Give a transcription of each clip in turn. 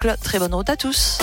Très bonne route à tous.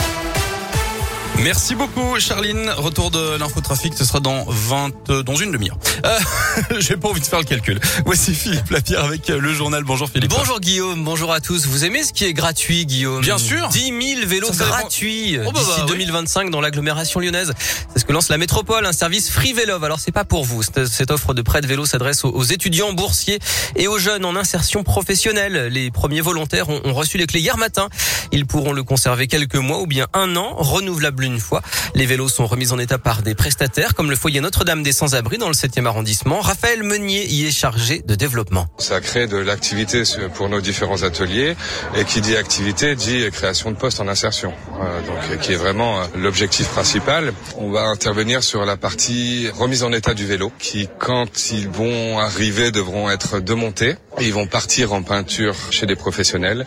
Merci beaucoup, Charline. Retour de l'infotrafic, ce sera dans 20, euh, dans une demi-heure. Euh, J'ai pas envie de faire le calcul. Voici Philippe Lapierre avec euh, le journal. Bonjour Philippe. Bonjour Guillaume, bonjour à tous. Vous aimez ce qui est gratuit, Guillaume? Bien sûr. 10 000 vélos Ça, ça dépend. gratuits Oh, bah, d'ici bah, oui. 2025 dans l'agglomération lyonnaise. C'est ce que lance la métropole, un service Free Vélove. Alors c'est pas pour vous. Cette, cette offre de prêt de vélo s'adresse aux, aux étudiants boursiers et aux jeunes en insertion professionnelle. Les premiers volontaires ont, ont reçu les clés hier matin. Ils pourront le conserver quelques mois ou bien un an, renouvelable une fois. Les vélos sont remis en état par des prestataires comme le foyer Notre-Dame des Sans-Abris dans le 7e arrondissement. Raphaël Meunier y est chargé de développement. Ça crée de l'activité pour nos différents ateliers et qui dit activité dit création de postes en insertion. Euh, donc qui est vraiment euh, l'objectif principal. On va intervenir sur la partie remise en état du vélo qui quand ils vont arriver devront être démontés. Ils vont partir en peinture chez des professionnels.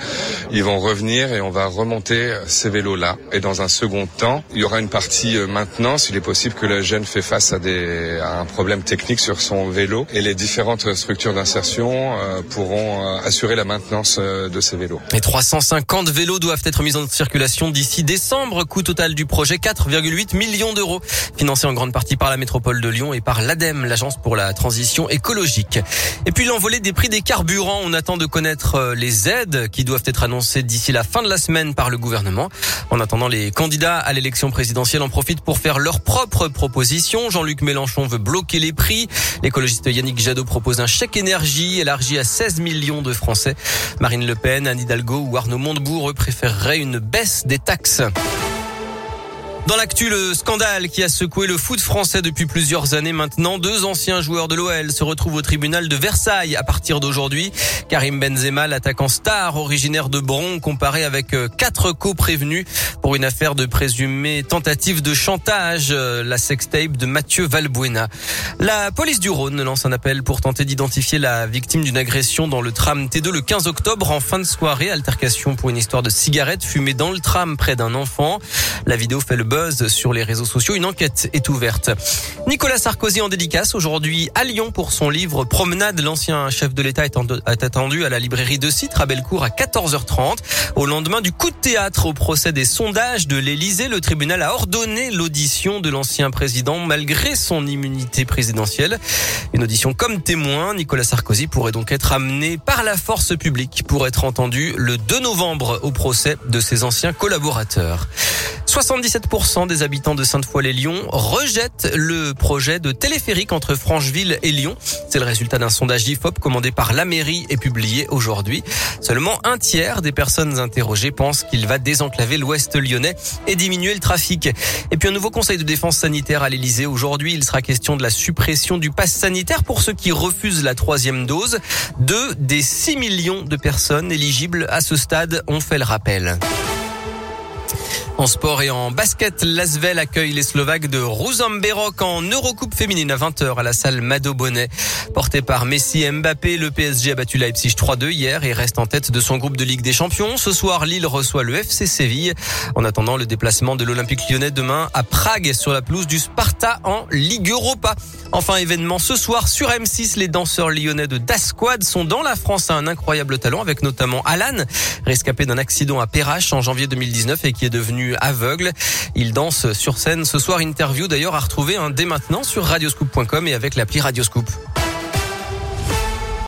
Ils vont revenir et on va remonter ces vélos-là. Et dans un second temps, il y aura une partie euh, maintenance. Il est possible que le jeune fait face à, des, à un problème technique sur son vélo et les différentes structures d'insertion euh, pourront euh, assurer la maintenance de ces vélos. Et 350 vélos doivent être mis en circulation d'ici décembre. Coût total du projet 4,8 millions d'euros, financé en grande partie par la métropole de Lyon et par l'ADEME, l'agence pour la transition écologique. Et puis l'envolée des prix des carburants. On attend de connaître les aides qui doivent être annoncées d'ici la fin de la semaine par le gouvernement. En attendant, les candidats à l'élection présidentielle en profitent pour faire leurs propres propositions. Jean-Luc Mélenchon veut bloquer les prix. L'écologiste Yannick Jadot propose un chèque énergie élargi à 16 millions de Français. Marine Le Pen, Anne Hidalgo ou Arnaud Montebourg préféreraient une baisse des taxes. Dans l'actu, le scandale qui a secoué le foot français depuis plusieurs années maintenant. Deux anciens joueurs de l'OL se retrouvent au tribunal de Versailles à partir d'aujourd'hui. Karim Benzema, l'attaquant star originaire de Bron, comparé avec euh, quatre co-prévenus pour une affaire de présumée tentative de chantage, euh, la sextape de Mathieu Valbuena. La police du Rhône lance un appel pour tenter d'identifier la victime d'une agression dans le tram T2 le 15 octobre en fin de soirée. Altercation pour une histoire de cigarette fumée dans le tram près d'un enfant. La vidéo fait le sur les réseaux sociaux. Une enquête est ouverte. Nicolas Sarkozy en dédicace aujourd'hui à Lyon pour son livre Promenade. L'ancien chef de l'État est attendu à la librairie de Citre à Bellecour à 14h30. Au lendemain du coup de théâtre au procès des sondages de l'Élysée, le tribunal a ordonné l'audition de l'ancien président malgré son immunité présidentielle. Une audition comme témoin. Nicolas Sarkozy pourrait donc être amené par la force publique pour être entendu le 2 novembre au procès de ses anciens collaborateurs. 77% des habitants de Sainte-Foy-les-Lyons rejettent le projet de téléphérique entre Francheville et Lyon. C'est le résultat d'un sondage IFOP commandé par la mairie et publié aujourd'hui. Seulement un tiers des personnes interrogées pensent qu'il va désenclaver l'ouest lyonnais et diminuer le trafic. Et puis un nouveau conseil de défense sanitaire à l'Elysée. Aujourd'hui, il sera question de la suppression du pass sanitaire pour ceux qui refusent la troisième dose. Deux des 6 millions de personnes éligibles à ce stade ont fait le rappel. En sport et en basket, l'Asvel accueille les Slovaques de Rouzamberok en Eurocoupe féminine à 20h à la salle Mado Bonnet. Porté par Messi Mbappé, le PSG a battu Leipzig 3-2 hier et reste en tête de son groupe de Ligue des Champions. Ce soir, Lille reçoit le FC Séville. En attendant le déplacement de l'Olympique lyonnais demain à Prague sur la pelouse du Sparta en Ligue Europa. Enfin, événement ce soir sur M6, les danseurs lyonnais de Dasquad sont dans la France à un incroyable talent avec notamment Alan, rescapé d'un accident à Perrache en janvier 2019 et qui est devenu aveugle. Il danse sur scène ce soir. Interview d'ailleurs à retrouver hein, dès maintenant sur radioscoop.com et avec l'appli Radioscoop.